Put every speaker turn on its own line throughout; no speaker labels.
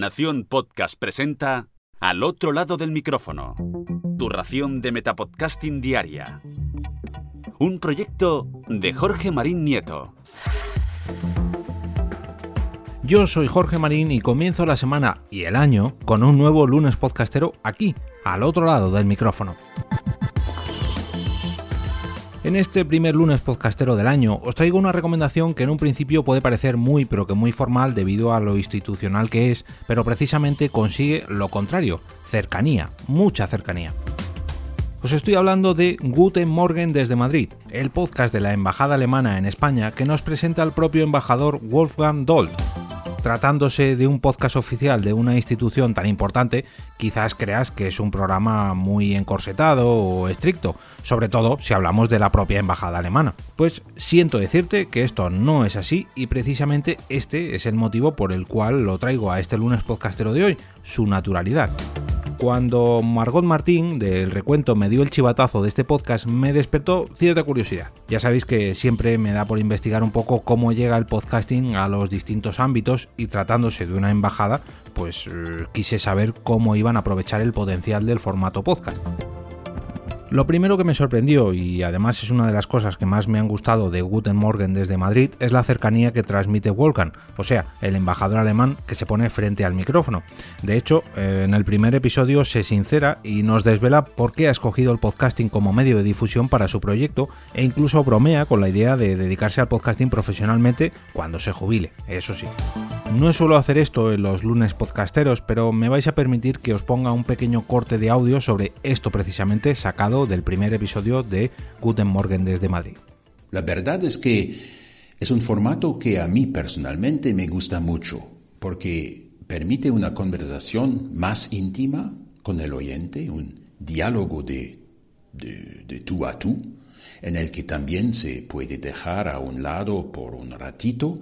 Nación Podcast presenta Al otro lado del micrófono. Tu ración de Metapodcasting Diaria. Un proyecto de Jorge Marín Nieto.
Yo soy Jorge Marín y comienzo la semana y el año con un nuevo lunes podcastero aquí, al otro lado del micrófono. En este primer lunes podcastero del año os traigo una recomendación que en un principio puede parecer muy pero que muy formal debido a lo institucional que es, pero precisamente consigue lo contrario, cercanía, mucha cercanía. Os estoy hablando de Guten Morgen desde Madrid, el podcast de la Embajada Alemana en España que nos presenta al propio embajador Wolfgang Dold tratándose de un podcast oficial de una institución tan importante, quizás creas que es un programa muy encorsetado o estricto, sobre todo si hablamos de la propia embajada alemana. Pues siento decirte que esto no es así y precisamente este es el motivo por el cual lo traigo a este lunes podcastero de hoy, su naturalidad. Cuando Margot Martín del recuento me dio el chivatazo de este podcast me despertó cierta curiosidad. Ya sabéis que siempre me da por investigar un poco cómo llega el podcasting a los distintos ámbitos y tratándose de una embajada, pues eh, quise saber cómo iban a aprovechar el potencial del formato podcast. Lo primero que me sorprendió, y además es una de las cosas que más me han gustado de Guten Morgen desde Madrid, es la cercanía que transmite Wolfgang, o sea, el embajador alemán que se pone frente al micrófono. De hecho, eh, en el primer episodio se sincera y nos desvela por qué ha escogido el podcasting como medio de difusión para su proyecto e incluso bromea con la idea de dedicarse al podcasting profesionalmente cuando se jubile, eso sí. No suelo hacer esto en los lunes podcasteros, pero me vais a permitir que os ponga un pequeño corte de audio sobre esto precisamente sacado del primer episodio de Guten Morgen desde Madrid.
La verdad es que es un formato que a mí personalmente me gusta mucho, porque permite una conversación más íntima con el oyente, un diálogo de, de, de tú a tú, en el que también se puede dejar a un lado por un ratito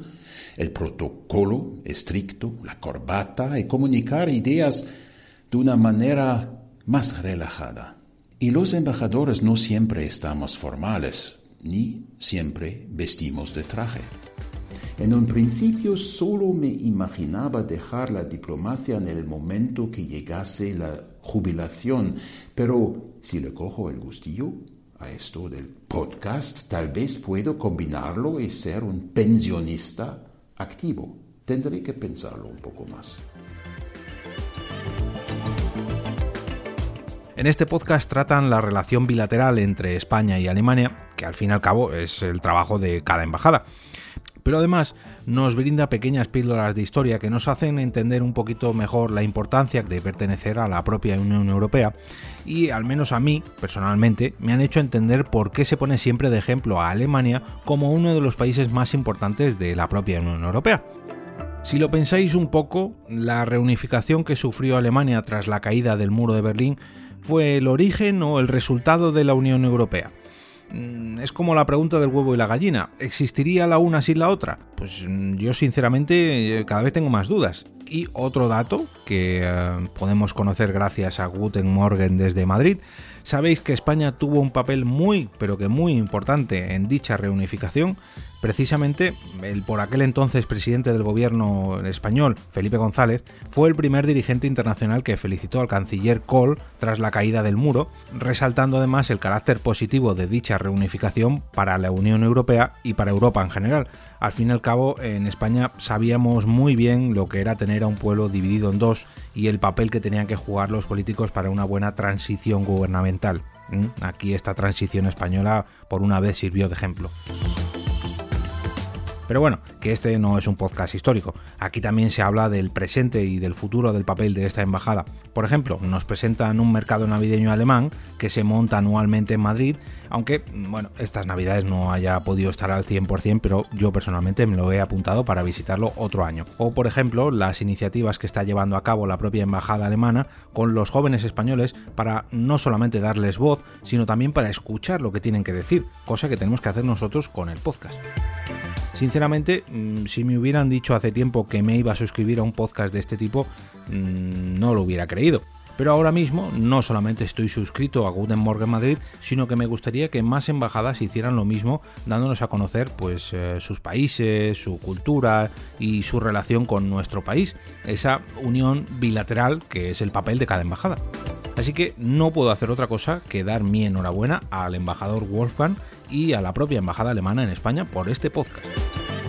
el protocolo estricto, la corbata y comunicar ideas de una manera más relajada. Y los embajadores no siempre estamos formales, ni siempre vestimos de traje. En un principio solo me imaginaba dejar la diplomacia en el momento que llegase la jubilación, pero si le cojo el gustillo a esto del podcast, tal vez puedo combinarlo y ser un pensionista activo. Tendré que pensarlo un poco más.
En este podcast tratan la relación bilateral entre España y Alemania, que al fin y al cabo es el trabajo de cada embajada. Pero además nos brinda pequeñas píldoras de historia que nos hacen entender un poquito mejor la importancia de pertenecer a la propia Unión Europea y al menos a mí, personalmente, me han hecho entender por qué se pone siempre de ejemplo a Alemania como uno de los países más importantes de la propia Unión Europea. Si lo pensáis un poco, la reunificación que sufrió Alemania tras la caída del muro de Berlín fue el origen o el resultado de la Unión Europea. Mm, es como la pregunta del huevo y la gallina. ¿Existiría la una sin la otra? Pues mm, yo sinceramente eh, cada vez tengo más dudas. Y otro dato que eh, podemos conocer gracias a Guten Morgen desde Madrid, sabéis que España tuvo un papel muy, pero que muy importante en dicha reunificación Precisamente, el por aquel entonces presidente del gobierno español, Felipe González, fue el primer dirigente internacional que felicitó al canciller Kohl tras la caída del muro, resaltando además el carácter positivo de dicha reunificación para la Unión Europea y para Europa en general. Al fin y al cabo, en España sabíamos muy bien lo que era tener a un pueblo dividido en dos y el papel que tenían que jugar los políticos para una buena transición gubernamental. ¿Mm? Aquí esta transición española por una vez sirvió de ejemplo. Pero bueno, que este no es un podcast histórico. Aquí también se habla del presente y del futuro del papel de esta embajada. Por ejemplo, nos presentan un mercado navideño alemán que se monta anualmente en Madrid, aunque, bueno, estas navidades no haya podido estar al 100%, pero yo personalmente me lo he apuntado para visitarlo otro año. O, por ejemplo, las iniciativas que está llevando a cabo la propia embajada alemana con los jóvenes españoles para no solamente darles voz, sino también para escuchar lo que tienen que decir, cosa que tenemos que hacer nosotros con el podcast. Sinceramente, mm, si me hubieran dicho hace tiempo que me iba a suscribir a un podcast de este tipo, mm, no lo hubiera creído. Pero ahora mismo no solamente estoy suscrito a Guten Morgen Madrid, sino que me gustaría que más embajadas hicieran lo mismo, dándonos a conocer pues eh, sus países, su cultura y su relación con nuestro país, esa unión bilateral que es el papel de cada embajada. Así que no puedo hacer otra cosa que dar mi enhorabuena al embajador Wolfgang y a la propia embajada alemana en España por este podcast.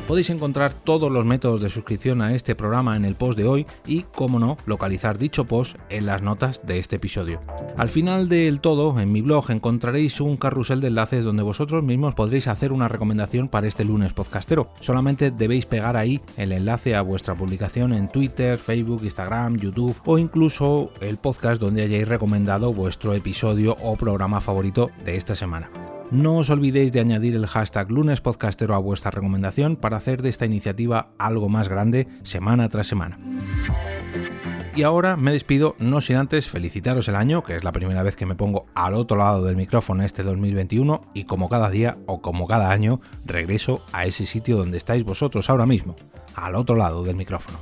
Podéis encontrar todos los métodos de suscripción a este programa en el post de hoy y, como no, localizar dicho post en las notas de este episodio. Al final del todo, en mi blog encontraréis un carrusel de enlaces donde vosotros mismos podréis hacer una recomendación para este lunes podcastero. Solamente debéis pegar ahí el enlace a vuestra publicación en Twitter, Facebook, Instagram, YouTube o incluso el podcast donde hayáis recomendado vuestro episodio o programa favorito de esta semana. No os olvidéis de añadir el hashtag lunespodcastero a vuestra recomendación para hacer de esta iniciativa algo más grande semana tras semana. Y ahora me despido no sin antes felicitaros el año, que es la primera vez que me pongo al otro lado del micrófono este 2021 y como cada día o como cada año regreso a ese sitio donde estáis vosotros ahora mismo, al otro lado del micrófono.